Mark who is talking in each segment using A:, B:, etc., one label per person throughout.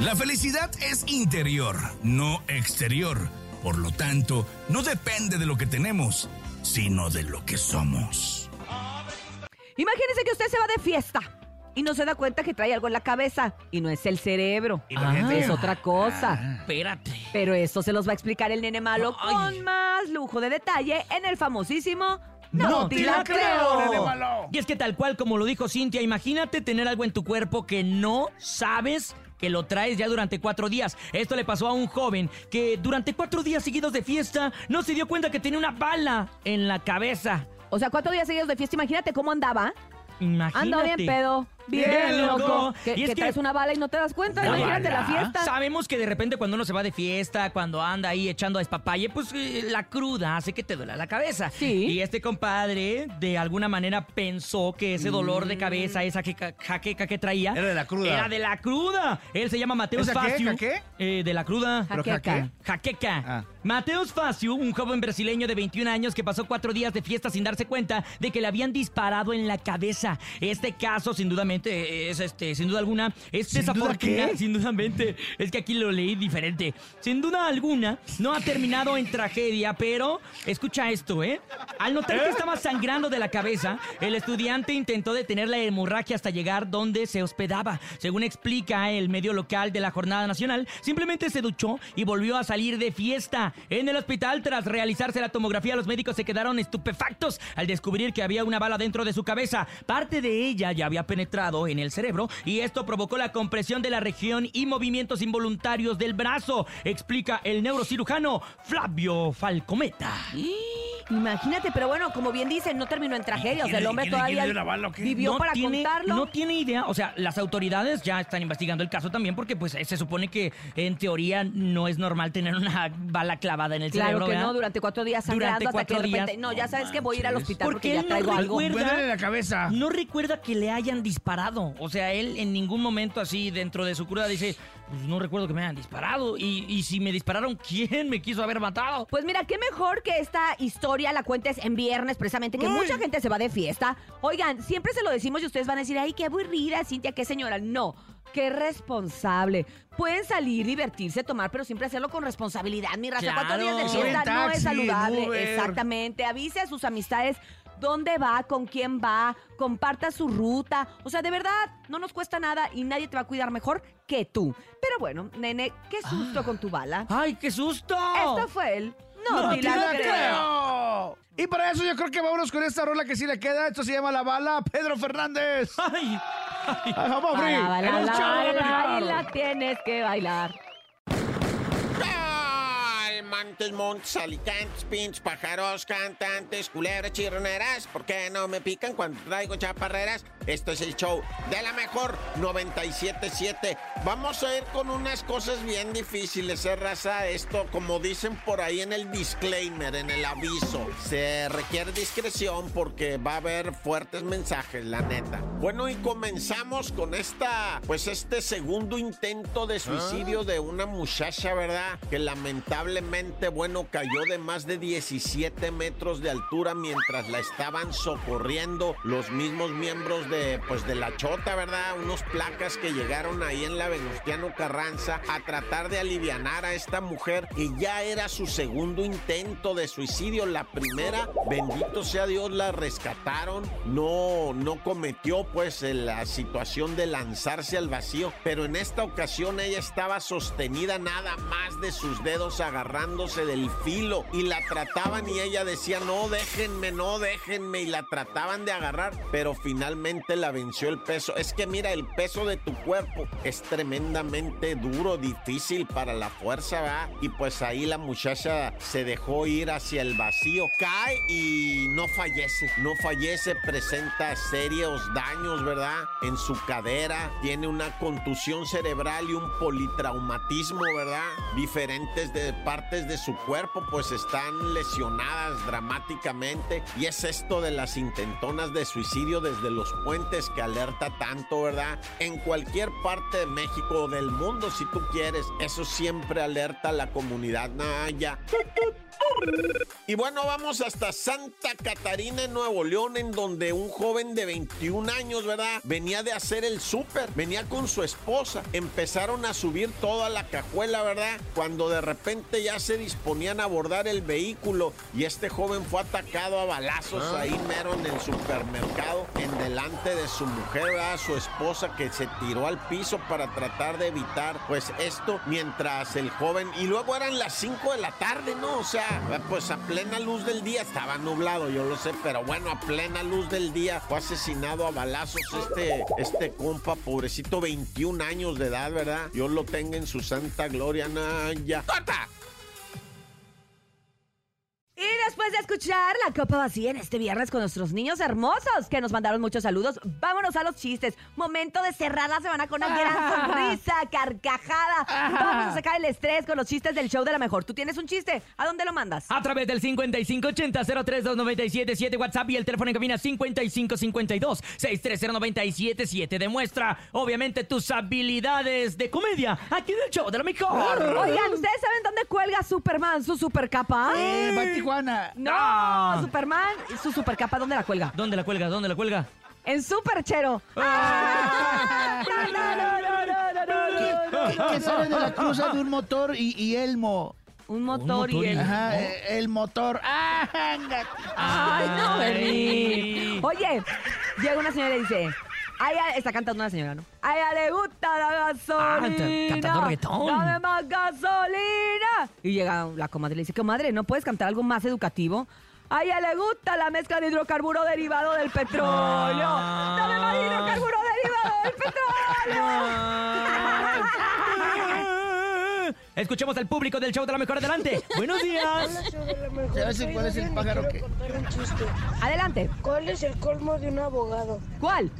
A: La felicidad es interior, no exterior. Por lo tanto, no depende de lo que tenemos, sino de lo que somos.
B: Imagínese que usted se va de fiesta y no se da cuenta que trae algo en la cabeza y no es el cerebro,
C: Ah.
B: es otra cosa.
C: Espérate.
B: Pero esto se los va a explicar el nene malo
C: Ay.
B: con más lujo de detalle en el famosísimo
C: No
B: te
C: te
B: la creo.
D: nene malo.
C: Y es que tal cual como lo dijo Cintia, imagínate tener algo en tu cuerpo que no sabes que lo traes ya durante cuatro días. Esto le pasó a un joven que durante cuatro días seguidos de fiesta no se dio cuenta que tenía una bala en la cabeza.
B: O sea, cuatro días seguidos de fiesta, imagínate cómo andaba.
C: Imagínate.
B: Ando bien pedo, bien, loco. Que,
C: Y es
B: que
C: que-
B: traes una bala y no te das cuenta.
C: Una
B: imagínate la
D: bala.
B: fiesta.
C: Sabemos que de repente cuando uno se va de fiesta, cuando anda ahí echando a despapalle, pues eh, la cruda hace que te duela la cabeza.
B: Sí.
C: Y este compadre de alguna manera pensó que ese dolor de cabeza, esa jaqueca, jaqueca que traía...
D: Era de la cruda.
C: Era de la cruda. Él se llama Mateus
D: ¿Esa qué?
C: Facio.
D: ¿Jaque?
C: Eh, de la cruda.
D: ¿Pero
B: Jaqueca.
D: jaque?
C: Jaqueca.
D: Ah.
C: Mateus Facio, un joven brasileño de 21 años que pasó cuatro días de fiesta sin darse cuenta de que le habían disparado en la cabeza. Este caso, sin es este, sin duda alguna, es
D: ¿Sin duda?
C: Sin dudamente, es que aquí lo leí diferente. Sin duda alguna, no ha terminado en tragedia, pero escucha esto, ¿eh? Al notar que estaba sangrando de la cabeza, el estudiante intentó detener la hemorragia hasta llegar donde se hospedaba. Según explica el medio local de la Jornada Nacional, simplemente se duchó y volvió a salir de fiesta. En el hospital, tras realizarse la tomografía, los médicos se quedaron estupefactos al descubrir que había una bala dentro de su cabeza. Parte de ella ya había penetrado en el cerebro y esto provocó la compresión de la región y movimientos involuntarios del brazo, explica el neurocirujano Flavio Falcometa.
B: Imagínate, pero bueno, como bien dicen, no terminó en tragedia. O sea, el
D: ¿Quién-
B: hombre
D: quién-
B: todavía
D: bala
B: vivió para
C: tiene,
B: contarlo.
C: No tiene idea, o sea, las autoridades ya están investigando el caso también porque pues se supone que en teoría no es normal tener una bala clavada en el
B: Claro
C: cerebro,
B: que
C: ¿verdad?
B: no, durante cuatro días
C: Durante
B: sangrando hasta que de
C: cuatro
B: repente,
C: días.
B: no, ya sabes que voy a ir al hospital porque,
C: Porque
B: ya
C: él no
B: traigo algo.
C: recuerda-
D: la cabeza.
C: No recuerda que le hayan disparado. O sea, él en ningún momento así dentro de su cruda dice, pues no recuerdo que me hayan disparado. Y, y si me dispararon, ¿quién me quiso haber matado?
B: Pues mira, qué mejor que esta historia la cuentes en viernes, precisamente, que mucha gente se va de fiesta. Oigan, siempre se lo decimos y ustedes van a decir, ay, qué aburrida, Cintia, qué señora. No, qué responsable. Pueden salir, divertirse, tomar, pero siempre hacerlo con responsabilidad. Mi raza, cuatro
C: Claro.
B: días de fiesta no es saludable.
D: Uber.
B: Exactamente. Avise a sus amistades dónde va, con quién va, comparta su ruta. O sea, de verdad, no nos cuesta nada y nadie te va a cuidar mejor que tú. Pero bueno, nene, qué susto con tu bala.
C: ¡Ay, qué susto!
B: Esto fue el... No,
C: No
B: te
C: te
B: la
C: la
B: creo.
D: creo. Y para eso yo creo que vámonos con esta rola que sí le queda. Esto se llama La Bala, Pedro Fernández.
C: ¡Ay!
D: Ay, vamos, Bri.
B: Bala, bala,
D: la
B: bala, y
D: mejor.
B: la tienes que bailar.
E: Montes, montes, alicantes, pinches, pájaros, cantantes, culebras, chirroneras. ¿Por qué no me pican cuando traigo chaparreras? Esto es el show de la mejor 977. Vamos a ir con unas cosas bien difíciles, ¿eh, raza? Esto, como dicen por ahí en el disclaimer, en el aviso, se requiere discreción porque va a haber fuertes mensajes, la neta. Bueno, y comenzamos con esta, pues este segundo intento de suicidio de una muchacha, ¿verdad? Que lamentablemente, bueno, cayó de más de 17 metros de altura mientras la estaban socorriendo los mismos miembros de, pues de la chota, ¿verdad? Unos placas que llegaron ahí en la Venustiano Carranza a tratar de alivianar a esta mujer que ya era su segundo intento de suicidio. La primera, bendito sea Dios, la rescataron. No, no cometió pues la situación de lanzarse al vacío, pero en esta ocasión ella estaba sostenida nada más de sus dedos agarrándose del filo y la trataban y ella decía, no, déjenme, no, déjenme y la trataban de agarrar, pero finalmente la venció el peso. Es que mira, el peso de tu cuerpo es tremendamente duro, difícil para la fuerza, ¿verdad? Y pues ahí la muchacha se dejó ir hacia el vacío, cae y no fallece, no fallece, presenta serios daños, ¿verdad? En su cadera, tiene una contusión cerebral y un politraumatismo, ¿verdad? Diferentes de partes de su cuerpo pues están lesionadas dramáticamente y es esto de las intentonas de suicidio desde los puentes que alerta tanto, ¿verdad? En cualquier parte de México o del mundo si tú quieres, eso siempre alerta a la comunidad naya. Y bueno, vamos hasta Santa Catarina, en Nuevo León, en donde un joven de 21 años, ¿verdad? Venía de hacer el súper, venía con su esposa. Empezaron a subir toda la cajuela, ¿verdad? Cuando de repente ya se disponían a abordar el vehículo y este joven fue atacado a balazos ahí mero en el supermercado, en delante de su mujer, ¿verdad? Su esposa que se tiró al piso para tratar de evitar, pues esto, mientras el joven, y luego eran las 5 de la tarde, ¿no? O sea, pues a plena luz del día, estaba nublado, yo lo sé, pero bueno, a plena luz del día fue asesinado a balazos este, este compa, pobrecito, 21 años de edad, ¿verdad? Dios lo tenga en su santa gloria, Naya. ¡Corta!
B: Y después de escuchar la copa vacía en este viernes con nuestros niños hermosos que nos mandaron muchos saludos, vámonos a los chistes. Momento de cerrar la semana con una gran sonrisa, carcajada. Vamos a sacar el estrés con los chistes del show de la mejor. ¿Tú tienes un chiste? ¿A dónde lo mandas?
C: A través del 5580-032977 WhatsApp y el teléfono en cabina 5552-630977. Demuestra, obviamente, tus habilidades de comedia aquí en el show de la mejor.
B: Oigan, ¿ustedes saben dónde cuelga Superman su supercapa?
D: Eh, va a Tijuana.
B: No,
C: Ah.
B: Superman, su supercapa, ¿dónde la cuelga?
C: ¿Dónde la cuelga? ¿Dónde la cuelga?
B: En Superchero. Ah. No, no, no, no, no, no, no,
D: ¿Qué,
B: no,
D: qué sale de la cruza de un motor y, y elmo?
B: Un motor, y el...
D: Ajá, eh, el motor. ¡Ah!
B: Ay, no. Bernie. Oye, llega una señora y dice... A ella está cantando una señora, ¿no? A ella le gusta la gasolina.
C: cantando reggaetón.
B: Dame más gasolina. Y llega la comadre y le dice, comadre, ¿no puedes cantar algo más educativo? A ella le gusta la mezcla de hidrocarburo derivado del petróleo. Dame más hidrocarburo derivado del petróleo.
C: Escuchemos al público del show de la mejor adelante. Buenos días.
D: ¿Sabes cuál es el pájaro que.?
B: Adelante.
F: ¿Cuál es el colmo de un abogado?
B: ¿Cuál?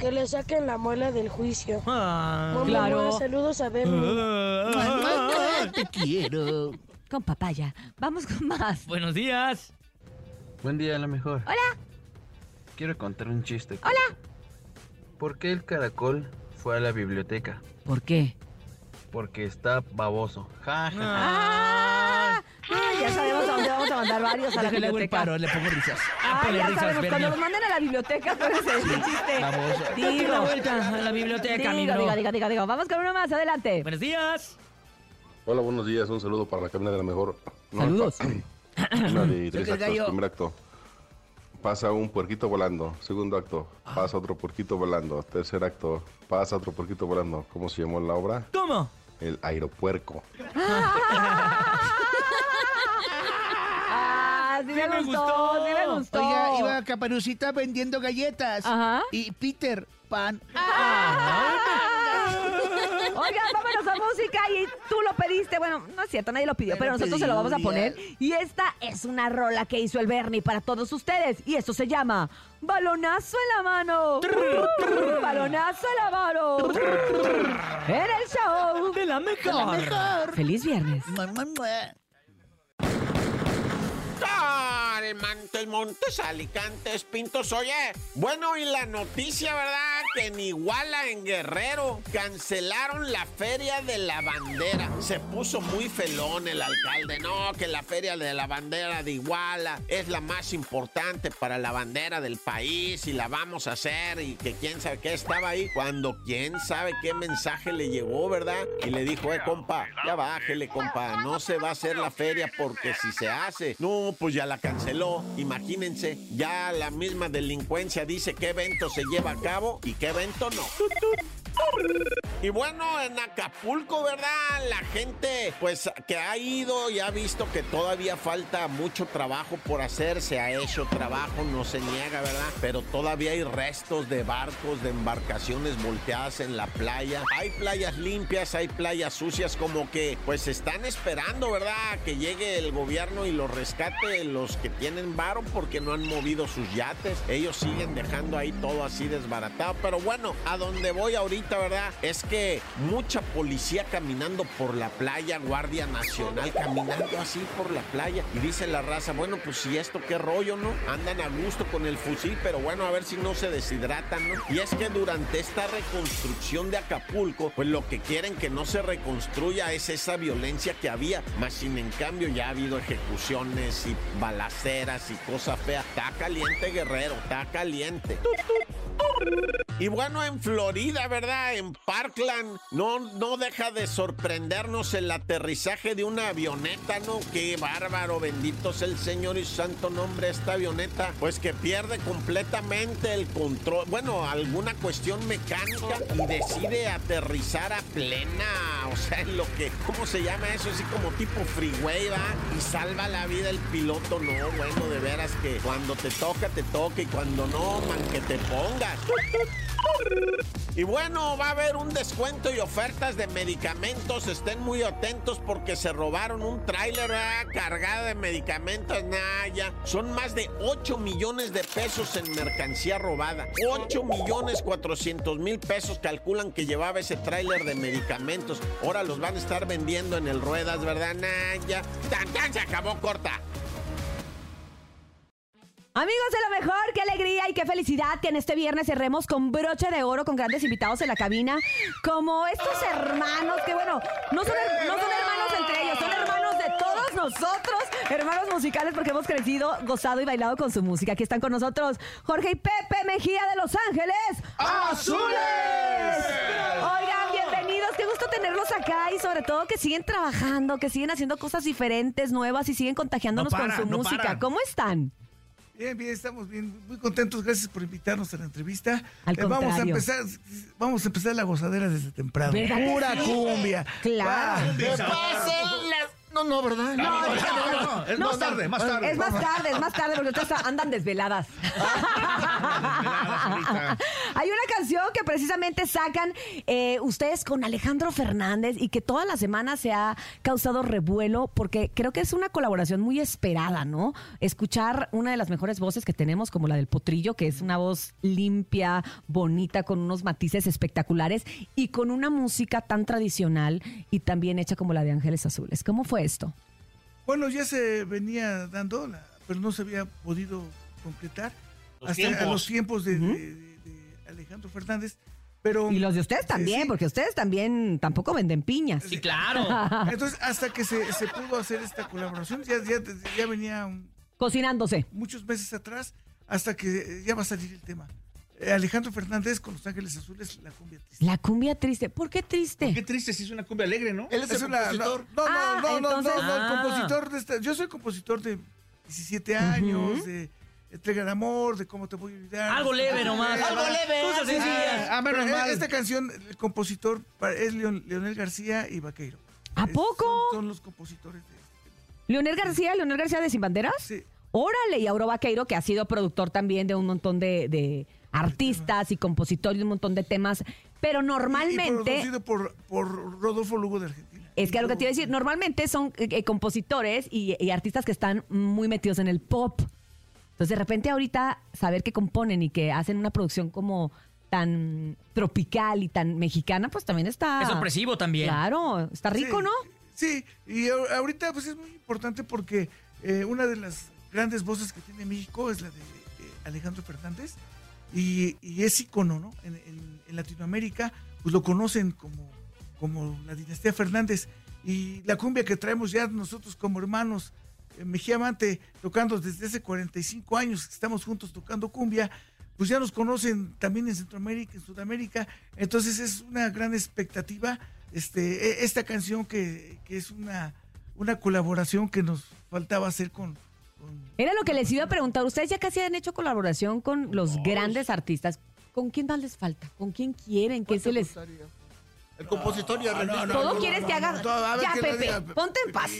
F: Que le saquen la muela del juicio.
C: Ah.
F: Mamá,
B: claro.
F: mamá, saludos a Bernie.
D: Mamá, te quiero.
B: Con papaya. Vamos con más.
C: Buenos días.
G: Buen día, a lo mejor.
B: Hola.
G: Quiero contar un chiste.
B: Hola.
G: ¿Por qué el caracol fue a la biblioteca?
B: ¿Por qué?
G: Porque está baboso. Ja, ja, ja.
B: Ah, ah, ya sabemos vamos a mandar varios a la
D: el
B: biblioteca.
D: paro, le pongo risas.
C: Ah,
B: Ah,
C: ponle
B: ya
C: risas,
B: sabemos,
C: Bernie.
B: cuando nos manden a la biblioteca, acuérdense de ese chiste.
C: La
B: Digo,
C: vuelta a la biblioteca,
B: digo,
C: amigo.
B: digo, digo, digo, digo. Vamos con uno más, adelante.
C: Buenos días.
H: Hola, buenos días. Un saludo para la cabina de la mejor. No,
B: Saludos.
H: Una de tres
D: el
H: actos.
D: gallo.
H: Primer acto. Pasa un puerquito volando. Segundo acto. Pasa otro puerquito volando. Tercer acto. Pasa otro puerquito volando. ¿Cómo se llamó la obra?
C: ¿Cómo?
H: El aeropuerco.
B: Ah, sí, me, gustó,
C: gustó.
B: sí me gustó.
D: Oiga, iba Caperucita vendiendo galletas.
B: Ajá.
D: Y Peter Pan.
B: Oigan, vámonos a música y tú lo pediste. Bueno, no es cierto, nadie lo pidió, pero nosotros se lo vamos a poner. Y esta es una rola que hizo el Bernie para todos ustedes. Y esto se llama Balonazo en la mano. Balonazo en la mano. En el show.
C: De la mejor.
D: Mejor.
B: Feliz viernes.
D: Stop! Mua.
E: Montes, Alicantes, Pintos. Oye, bueno, y la noticia, ¿verdad? Que en Iguala, en Guerrero, cancelaron la Feria de la Bandera. Se puso muy felón el alcalde. No, que la Feria de la Bandera de Iguala es la más importante para la bandera del país y la vamos a hacer. Y que quién sabe qué estaba ahí. Cuando quién sabe qué mensaje le llegó, ¿verdad? Y le dijo, eh, compa, ya bájele, compa. No se va a hacer la feria porque si se hace, no, pues ya la Imagínense, ya la misma delincuencia dice qué evento se lleva a cabo y qué evento no. Y bueno, en Acapulco, ¿verdad? La gente, pues, que ha ido y ha visto que todavía falta mucho trabajo por hacer. Se ha hecho trabajo, no se niega, ¿verdad? Pero todavía hay restos de barcos, de embarcaciones volteadas en la playa. Hay playas limpias, hay playas sucias, como que, pues, están esperando, ¿verdad? Que llegue el gobierno y los rescate los que tienen varo porque no han movido sus yates. Ellos siguen dejando ahí todo así desbaratado. Pero bueno, a donde voy ahorita ¿verdad? Es que mucha policía caminando por la playa, Guardia Nacional caminando así por la playa. Y dice la raza, bueno, pues si esto qué rollo, ¿no? Andan a gusto con el fusil, pero bueno, a ver si no se deshidratan, ¿no? Y es que durante esta reconstrucción de Acapulco, pues lo que quieren que no se reconstruya es esa violencia que había. Más sin en cambio ya ha habido ejecuciones y balaceras y cosas feas. Está caliente, guerrero, está caliente. Y bueno, en Florida, ¿verdad? En No, no deja de sorprendernos el aterrizaje de una avioneta, ¿no? Qué bárbaro, bendito sea el Señor y santo nombre esta avioneta, pues que pierde completamente el control, bueno, alguna cuestión mecánica y decide aterrizar a plena, o sea, en lo que, ¿cómo se llama eso? Así como tipo freeway, ¿va? Y salva la vida el piloto, no, bueno, de veras que cuando te toca, te toca y cuando no, man, que te pongas. Y bueno, va a haber un descuento y ofertas de medicamentos. Estén muy atentos porque se robaron un tráiler ¿verdad? cargado de medicamentos. Nah, ya. Son más de 8 millones de pesos en mercancía robada. 8 millones 400 mil pesos calculan que llevaba ese tráiler de medicamentos. Ahora los van a estar vendiendo en el Ruedas, ¿verdad? Nah, ya. Tan, tan, se acabó corta.
B: Amigos de lo mejor, qué alegría y qué felicidad que en este viernes cerremos con broche de oro, con grandes invitados en la cabina, como estos hermanos, que bueno, no son, her- no son hermanos entre ellos, son hermanos de todos nosotros, hermanos musicales porque hemos crecido, gozado y bailado con su música. Aquí están con nosotros Jorge y Pepe Mejía de Los Ángeles. ¡Azules! Oigan, bienvenidos, qué gusto tenerlos acá y sobre todo que siguen trabajando, que siguen haciendo cosas diferentes, nuevas y siguen contagiándonos
D: No
B: con su
D: no
B: música.
D: paran.
B: ¿Cómo están?
D: Bien, bien, estamos bien, muy contentos. Gracias por invitarnos a la entrevista. Eh,
B: Al
D: vamos a
B: contrario.
D: empezar, vamos a empezar la gozadera desde temprano.
B: ¿Verdad que
D: Pura
B: sí?
D: cumbia.
B: Claro.
D: Va.
E: ¡Que pasen las... No, no, ¿verdad?
B: No,
D: no, no, es más tarde, más tarde.
B: Es más tarde, es más tarde, porque ustedes andan desveladas. Hay una canción que precisamente sacan eh, ustedes con Alejandro Fernández y que toda la semana se ha causado revuelo porque creo que es una colaboración muy esperada, ¿no? Escuchar una de las mejores voces que tenemos, como la del Potrillo, que es una voz limpia, bonita, con unos matices espectaculares y con una música tan tradicional y tan bien hecha como la de Ángeles Azules. ¿Cómo fue esto?
D: Bueno, ya se venía dando, la- pero no se había podido completar
I: Los
D: hasta a los tiempos de, de- de- de Alejandro Fernández. Pero
B: Y los de ustedes también,
D: sí.
B: porque ustedes también tampoco venden piñas.
C: Sí, claro.
D: entonces hasta que se, se pudo hacer esta colaboración, ya, ya, ya venía un-
B: Cocinándose.
D: muchos meses atrás, hasta que ya va a salir el tema. Eh, Alejandro Fernández con Los Ángeles Azules, la cumbia triste.
B: La cumbia triste. ¿Por qué triste?
I: Qué triste, si es una cumbia alegre, ¿no?
E: Él es, el
D: una- no,
E: compositor.
D: no,
B: Ah,
D: no, no, no, no, no, el
C: Ah.
D: compositor de esta, yo soy compositor de 17 años, de Entrega de Amor, de Cómo te voy a olvidar.
C: Algo leve nomás.
E: Algo leve,
C: Cosas
E: sí, sí.
C: sencillas.
I: Ah, menos
D: Pero, eh,
I: mal.
D: Esta canción, el compositor es Leon- Leonel García y Vaqueiro.
B: ¿A
D: Es-
B: poco?
D: Son, son los compositores de este.
B: Leonel García, Leonel García de Sin Banderas.
D: Sí.
B: Órale, y Auro Vaqueiro, que ha sido productor también de un montón de, de artistas y compositor de un montón de temas. Pero
D: Y
B: normalmente,
D: producido por, por Rodolfo Lugo de Argentina.
B: es que lo que te iba a decir, normalmente son eh, eh, compositores y, y artistas que están muy metidos en el pop. Entonces, de repente ahorita saber que componen y que hacen una producción como tan tropical y tan mexicana, pues también está...
C: Es sorpresivo también.
B: Claro, está rico,
D: Sí,
B: ¿no?
D: Sí, y ahorita pues es muy importante porque eh, una de las grandes voces que tiene México es la de eh, Alejandro Fernández y, es ícono, ¿no? En, Latinoamérica pues lo conocen como, como la dinastía Fernández y la cumbia que traemos ya nosotros como hermanos eh, Mejía Amante tocando desde hace 45 años estamos juntos tocando cumbia, pues ya nos conocen también en Centroamérica, en Sudamérica, entonces es una gran expectativa este, e- esta canción que, que es una, una colaboración que nos faltaba hacer con...
B: Era lo que les iba a preguntar. Ustedes ya casi han hecho colaboración con los grandes artistas. ¿Con quién más les falta? ¿Con quién quieren? ¿Qué se les...?
E: El compositor y arreglista.
B: Todo quieres que haga... ya,
D: que lo
B: Pepe,
D: diga,
B: ponte en paz.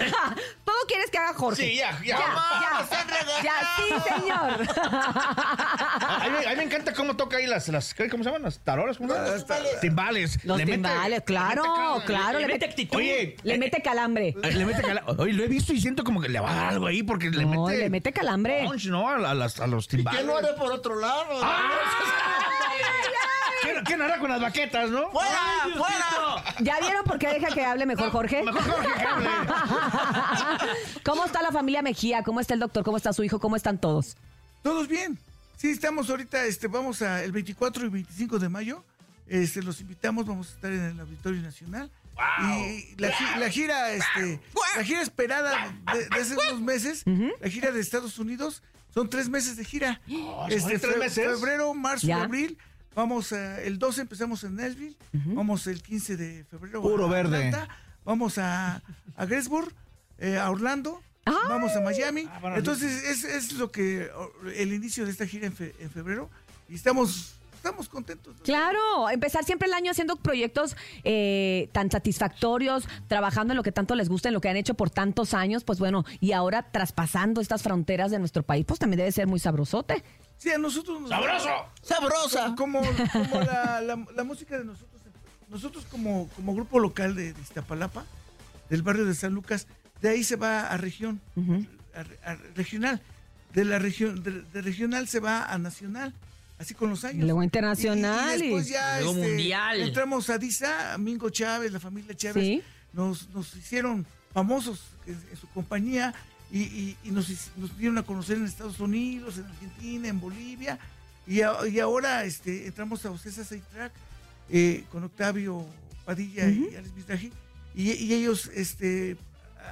B: Todo quieres que haga Jorge.
I: Sí, ya, ya.
B: Ya, ya, ya, sí, señor.
I: A mí, a mí me encanta cómo toca ahí las, las ¿qué- ¿cómo se llaman? ¿Las tarolas? ¿Cómo se llaman? Timbales.
B: Los
I: Le mete-
B: timbales, claro, claro.
C: Le
B: Le
C: mete
B: mete,
C: actitud.
I: Oye,
B: le mete calambre.
I: eh, le mete cala- Oye, lo he visto y siento como que le va a dar algo ahí porque le
B: No,
I: mete.
B: le mete calambre.
I: punch, ¿no? A, a las- a los
E: ¿Qué
I: timbales.
E: no haré por otro lado?
I: ¿Qué, con las baquetas, no?
E: ¡Fuera! ¡Fuera!
B: ¿Ya vieron por qué deja que hable mejor Jorge?
I: Mejor Jorge que hable.
B: ¿Cómo está la familia Mejía? ¿Cómo está el doctor? ¿Cómo está su hijo? ¿Cómo están todos?
D: Todos bien. Sí, estamos ahorita, este, vamos a el 24 y 25 de mayo. Este, los invitamos, vamos a estar en el Auditorio Nacional. Y la, la gira, este, la gira esperada de, de hace unos meses, la gira de Estados Unidos, son tres meses de gira. Este,
I: ¿son tres
D: fe-
I: meses?
D: Febrero, marzo,
B: Ya.
D: y abril. Vamos a- el 12 empezamos en Nashville, vamos el 15 de febrero
I: Puro
D: a
I: verde.
D: Atlanta, vamos a, a Greensburg, eh, a Orlando, vamos a Miami.
I: bueno,
D: Entonces es, es lo que el inicio de esta gira en, fe- en febrero y estamos estamos contentos. ¿no?
B: Claro, empezar siempre el año haciendo proyectos eh, tan satisfactorios, trabajando en lo que tanto les gusta, en lo que han hecho por tantos años, pues bueno, y ahora traspasando estas fronteras de nuestro país, pues también debe ser muy sabrosote.
D: Sí, a nosotros nos
I: ¡Sabroso!
E: ¡Sabrosa!
D: como, como la, la- la música de nosotros, nosotros como, como grupo local de, de Iztapalapa, del barrio de San Lucas, de ahí se va a región, a, a regional, de la región, de, de regional se va a nacional, así con los años.
B: Luego internacional.
D: Y,
B: y-
D: después ya
C: Luego
D: este,
C: mundial.
D: entramos a Disa, a Mingo Chávez, la familia Chávez,
B: Sí.
D: nos, nos hicieron famosos en, en su compañía y, y- y nos, nos dieron a conocer en Estados Unidos, en Argentina, en Bolivia. Y, a- y ahora este, entramos a Ocesa Track eh, con Octavio Padilla y Alex Mizrahi, y, ellos este,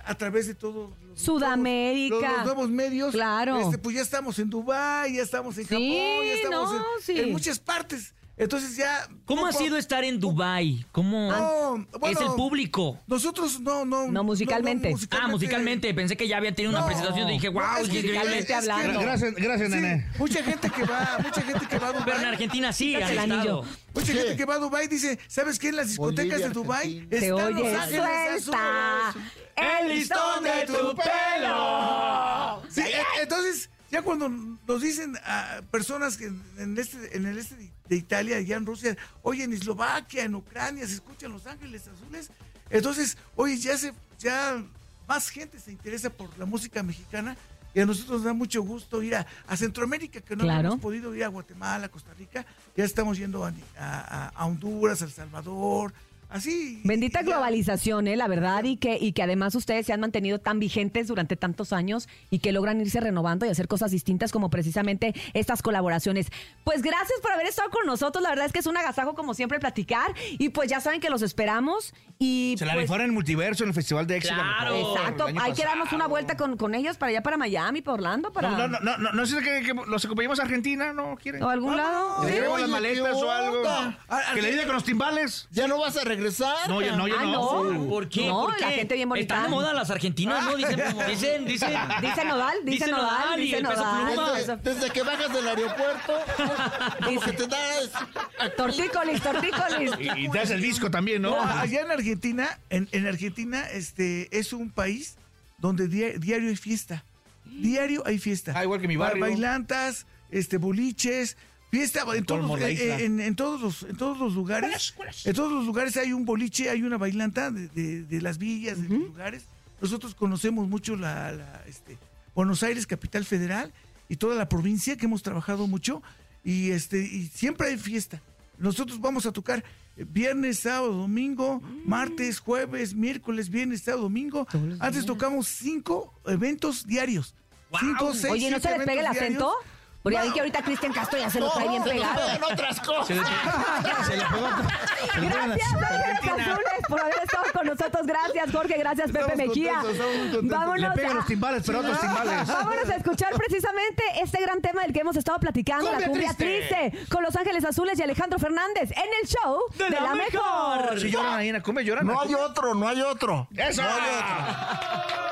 D: a, a través de todo los-
B: Sudamérica.
D: los, los nuevos medios
B: Claro.
D: este, pues ya estamos en Dubái ya estamos en
B: Sí,
D: Japón ya estamos
B: no,
D: en,
B: sí.
D: en muchas partes entonces ya
C: ¿Cómo ha sido estar en Dubai? ¿Cómo
D: No,
C: es el público?
D: nosotros no no
B: No, musicalmente.
C: Ah, musicalmente. Pensé que ya había tenido una presentación y dije, wow,
D: No, es que-
B: musicalmente
D: es que-
B: hablando.
I: Gracias, gracias,
D: Sí,
I: nene.
D: mucha gente que va mucha gente que va a Dubái
C: Pero en Argentina sí, ha estado.
D: Mucha gente que va a Dubái dice, ¿sabes qué? En las discotecas
J: Bolivia,
D: de Dubái
J: Argentina.
B: Te
D: están Los
B: oye,
D: Ángeles
B: suelta
D: Azules.
B: el listón de tu pelo.
D: Sí, e- entonces, ya cuando nos dicen a personas que en, este, en el este de- Italia, allá en Rusia, oye, en Eslovaquia, en Ucrania, se escuchan Los Ángeles Azules. Entonces, oye, ya se, ya más gente se interesa por la música mexicana y a nosotros nos da mucho gusto ir a, a Centroamérica, que no
B: Claro.
D: hemos podido ir a Guatemala, Costa Rica, ya estamos yendo a, a- a Honduras, a El Salvador, así.
B: Bendita globalización, ¿eh? la verdad, y que, y que además ustedes se han mantenido tan vigentes durante tantos años y que logran irse renovando y hacer cosas distintas como precisamente estas colaboraciones. Pues gracias por haber estado con nosotros, la verdad es que es un agasajo como siempre platicar y pues ya saben que los esperamos y
I: Se la
B: pues,
I: rifaron en el multiverso, en el Festival de Éxito.
C: Claro.
B: Exacto, hay que darnos una vuelta con, con ellos para allá, para Miami, para Orlando, para...
I: No, no, no, no, no sé que, que los acompañamos a Argentina, ¿no quieren?
B: ¿O algún lado?
I: ¿Le
J: Sí.
I: llevamos las
J: Oye,
I: maletas
J: ¿qué
I: o algo?
D: Ah,
I: Que le diga con los timbales.
J: ¿Ya no vas a regresar?
I: No, ya no, ya
B: Ah,
I: no.
B: no.
C: ¿Por qué?
B: No,
C: ¿Por qué?
B: la gente bien bonita.
C: Están de moda las argentinas, ¿no? Dicen, dicen, dicen.
B: Dice Nodal, dice, Nodal, dice Nodal.
C: pluma.
J: Desde, desde que bajas del aeropuerto, como que te das...
B: Tortícolis, tortícolis.
I: Y, y te das el disco también, ¿no?
D: No, allá en Argentina, en, en Argentina, este, es un país donde dia- diario hay fiesta. Diario hay fiesta.
I: Ah, igual que mi
D: Ba-
I: barrio.
D: Bailantas, este, boliches, fiesta en
I: todo el
D: todos, eh, en, en todos los, en todos los lugares. En todos los lugares hay un boliche, hay una bailanta de, de- de las villas, de los lugares. Nosotros conocemos mucho la, la, este, Buenos Aires, capital federal, y toda la provincia que hemos trabajado mucho, y este, y siempre hay fiesta. Nosotros vamos a tocar eh, viernes, sábado, domingo, martes, jueves, miércoles, viernes, sábado, domingo. Antes tocamos cinco eventos diarios. Cinco, seis,
B: Oye, ¿no se les pega el acento?
D: diarios.
B: Porque ya vi que ahorita Cristian Castro ya se lo trae bien pegado.
J: en otras cosas.
I: Se le, se le pegó. se le pegó
B: Gracias, Ángeles
I: Argentina.
B: Azules, por haber estado con nosotros. Gracias, Jorge. Gracias, Pepe
D: Estamos
B: Mejía.
D: contentos.
I: Le
B: Vámonos
I: pegan los timbales, pero otros timbales.
B: vámonos a escuchar precisamente este gran tema del que hemos estado platicando, la
I: Cumbia triste.
B: con Los Ángeles Azules y Alejandro Fernández en el show de, la, mejor.
I: Si lloran ahí en la cumbia, lloran.
J: No hay otro, no hay otro.
I: ¡Eso!
J: No hay otro.